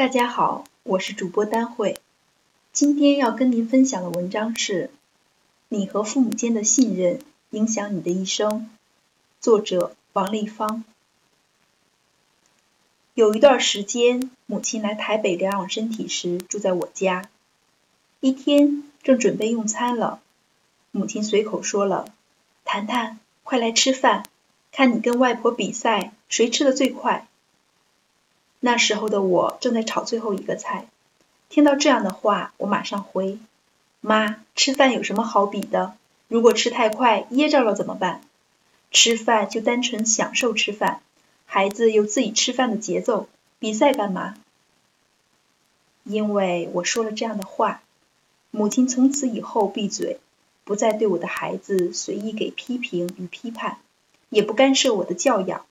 大家好，我是主播丹慧。今天要跟您分享的文章是《你和父母间的信任影响你的一生》，作者王丽芳。有一段时间，母亲来台北疗养身体时住在我家。一天正准备用餐了，母亲随口说了：“谈谈，快来吃饭，看你跟外婆比赛，谁吃的最快。”那时候的我正在炒最后一个菜，听到这样的话，我马上回：“妈，吃饭有什么好比的？如果吃太快噎着了怎么办？吃饭就单纯享受吃饭，孩子有自己吃饭的节奏，比赛干嘛？”因为我说了这样的话，母亲从此以后闭嘴，不再对我的孩子随意给批评与批判，也不干涉我的教养。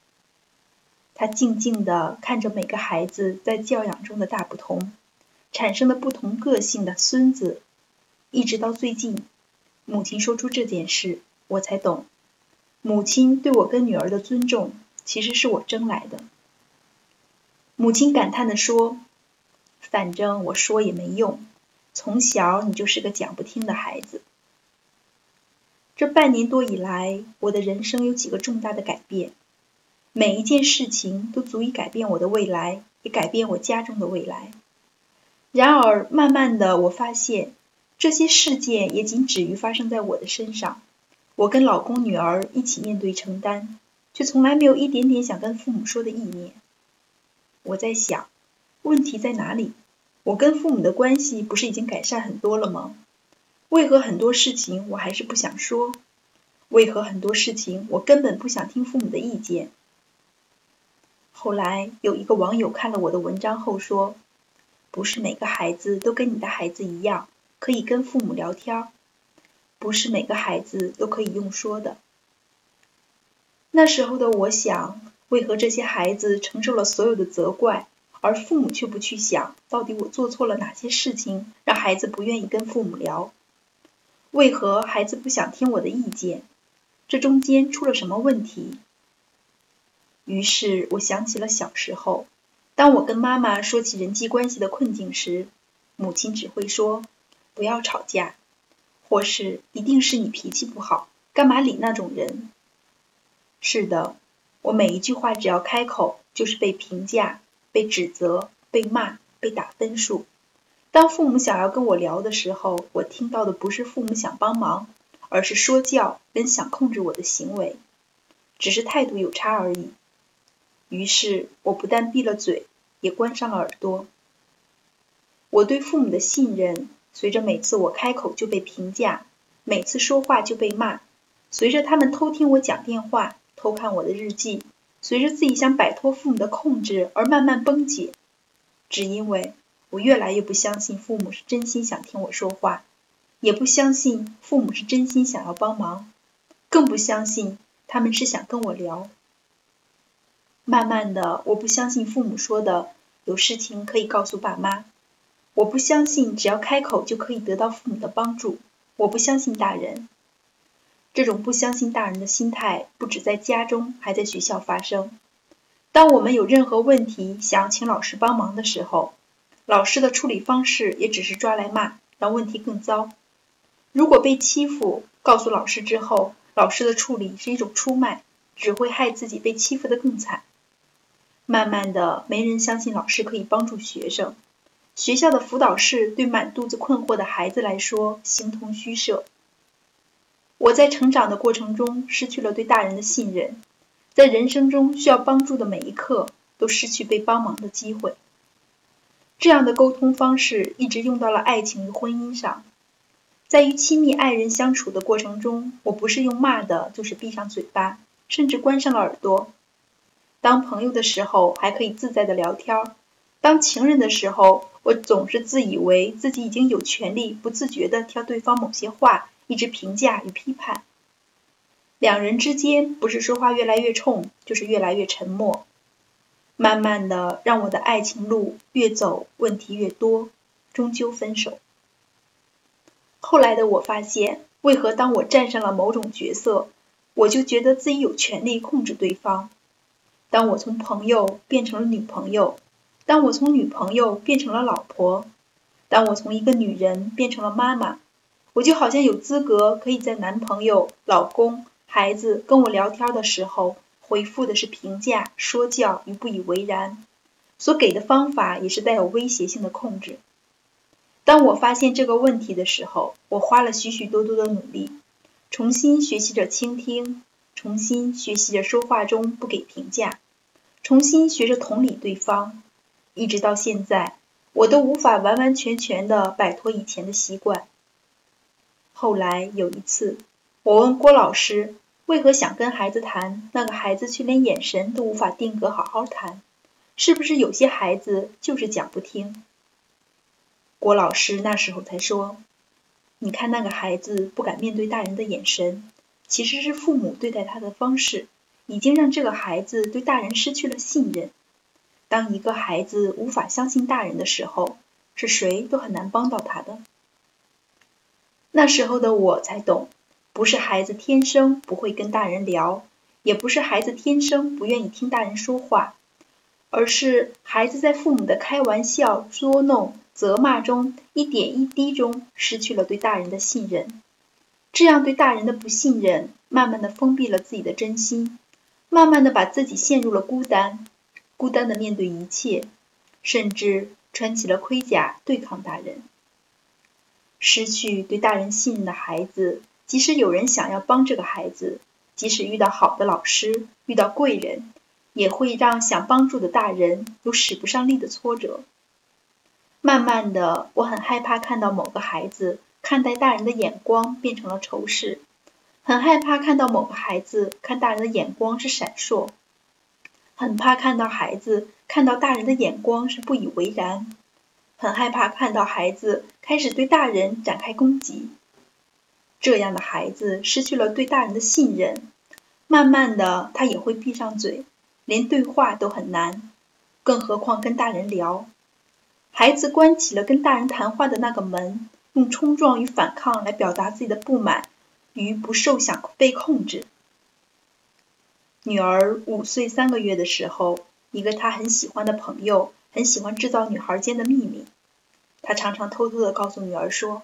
他静静地看着每个孩子在教养中的大不同，产生的不同个性的孙子，一直到最近，母亲说出这件事，我才懂，母亲对我跟女儿的尊重，其实是我争来的。母亲感叹地说：“反正我说也没用，从小你就是个讲不听的孩子。”这半年多以来，我的人生有几个重大的改变。每一件事情都足以改变我的未来，也改变我家中的未来。然而，慢慢的，我发现这些事件也仅止于发生在我的身上。我跟老公、女儿一起面对承担，却从来没有一点点想跟父母说的意念。我在想，问题在哪里？我跟父母的关系不是已经改善很多了吗？为何很多事情我还是不想说？为何很多事情我根本不想听父母的意见？后来有一个网友看了我的文章后说：“不是每个孩子都跟你的孩子一样，可以跟父母聊天；不是每个孩子都可以用说的。”那时候的我想，为何这些孩子承受了所有的责怪，而父母却不去想，到底我做错了哪些事情，让孩子不愿意跟父母聊？为何孩子不想听我的意见？这中间出了什么问题？于是我想起了小时候，当我跟妈妈说起人际关系的困境时，母亲只会说：“不要吵架，或是一定是你脾气不好，干嘛理那种人？”是的，我每一句话只要开口，就是被评价、被指责、被骂、被打分数。当父母想要跟我聊的时候，我听到的不是父母想帮忙，而是说教跟想控制我的行为，只是态度有差而已。于是我不但闭了嘴，也关上了耳朵。我对父母的信任，随着每次我开口就被评价，每次说话就被骂，随着他们偷听我讲电话、偷看我的日记，随着自己想摆脱父母的控制而慢慢崩解。只因为我越来越不相信父母是真心想听我说话，也不相信父母是真心想要帮忙，更不相信他们是想跟我聊。慢慢的，我不相信父母说的有事情可以告诉爸妈，我不相信只要开口就可以得到父母的帮助，我不相信大人。这种不相信大人的心态，不止在家中，还在学校发生。当我们有任何问题想请老师帮忙的时候，老师的处理方式也只是抓来骂，让问题更糟。如果被欺负，告诉老师之后，老师的处理是一种出卖，只会害自己被欺负的更惨。慢慢的，没人相信老师可以帮助学生。学校的辅导室对满肚子困惑的孩子来说，形同虚设。我在成长的过程中失去了对大人的信任，在人生中需要帮助的每一刻，都失去被帮忙的机会。这样的沟通方式一直用到了爱情与婚姻上。在与亲密爱人相处的过程中，我不是用骂的，就是闭上嘴巴，甚至关上了耳朵。当朋友的时候，还可以自在的聊天；当情人的时候，我总是自以为自己已经有权利，不自觉的挑对方某些话，一直评价与批判。两人之间不是说话越来越冲，就是越来越沉默。慢慢的，让我的爱情路越走问题越多，终究分手。后来的我发现，为何当我站上了某种角色，我就觉得自己有权利控制对方。当我从朋友变成了女朋友，当我从女朋友变成了老婆，当我从一个女人变成了妈妈，我就好像有资格可以在男朋友、老公、孩子跟我聊天的时候，回复的是评价、说教与不以为然，所给的方法也是带有威胁性的控制。当我发现这个问题的时候，我花了许许多多的努力，重新学习着倾听，重新学习着说话中不给评价，重新学着同理对方。一直到现在，我都无法完完全全的摆脱以前的习惯。后来有一次，我问郭老师为何想跟孩子谈，那个孩子却连眼神都无法定格好好谈，是不是有些孩子就是讲不听？郭老师那时候才说：“你看那个孩子不敢面对大人的眼神，其实是父母对待他的方式，已经让这个孩子对大人失去了信任。”当一个孩子无法相信大人的时候，是谁都很难帮到他的。那时候的我才懂，不是孩子天生不会跟大人聊，也不是孩子天生不愿意听大人说话，而是孩子在父母的开玩笑、捉弄、责骂中，一点一滴中失去了对大人的信任。这样对大人的不信任，慢慢的封闭了自己的真心，慢慢的把自己陷入了孤单。孤单的面对一切，甚至穿起了盔甲对抗大人。失去对大人信任的孩子，即使有人想要帮这个孩子，即使遇到好的老师、遇到贵人，也会让想帮助的大人有使不上力的挫折。慢慢的，我很害怕看到某个孩子看待大人的眼光变成了仇视，很害怕看到某个孩子看大人的眼光是闪烁。很怕看到孩子看到大人的眼光是不以为然，很害怕看到孩子开始对大人展开攻击。这样的孩子失去了对大人的信任，慢慢的他也会闭上嘴，连对话都很难，更何况跟大人聊。孩子关起了跟大人谈话的那个门，用冲撞与反抗来表达自己的不满与不受想被控制。女儿五岁三个月的时候，一个她很喜欢的朋友很喜欢制造女孩间的秘密。他常常偷偷的告诉女儿说：“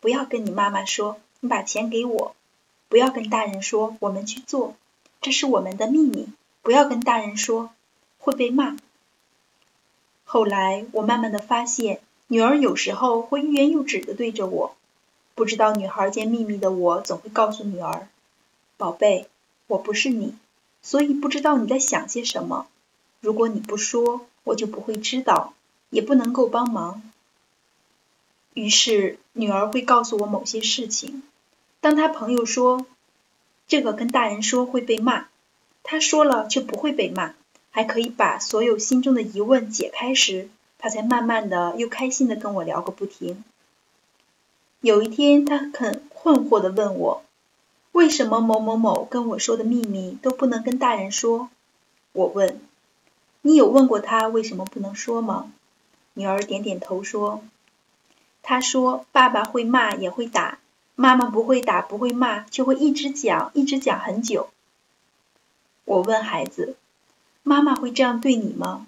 不要跟你妈妈说，你把钱给我。不要跟大人说，我们去做，这是我们的秘密。不要跟大人说，会被骂。”后来我慢慢的发现，女儿有时候会欲言又止的对着我。不知道女孩间秘密的我，总会告诉女儿：“宝贝，我不是你。”所以不知道你在想些什么。如果你不说，我就不会知道，也不能够帮忙。于是女儿会告诉我某些事情。当她朋友说这个跟大人说会被骂，她说了却不会被骂，还可以把所有心中的疑问解开时，他才慢慢的又开心的跟我聊个不停。有一天，他很困惑的问我。为什么某某某跟我说的秘密都不能跟大人说？我问。你有问过他为什么不能说吗？女儿点点头说。他说爸爸会骂也会打，妈妈不会打不会骂，就会一直讲一直讲很久。我问孩子，妈妈会这样对你吗？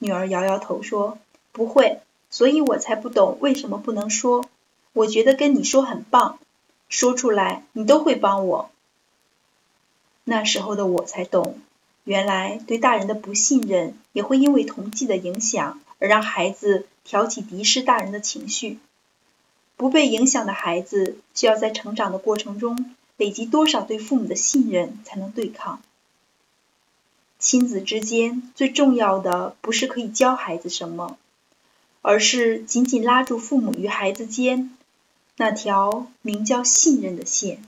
女儿摇摇头说不会，所以我才不懂为什么不能说。我觉得跟你说很棒。说出来，你都会帮我。那时候的我才懂，原来对大人的不信任，也会因为同济的影响而让孩子挑起敌视大人的情绪。不被影响的孩子，需要在成长的过程中累积多少对父母的信任，才能对抗？亲子之间最重要的，不是可以教孩子什么，而是紧紧拉住父母与孩子间。那条名叫信任的线。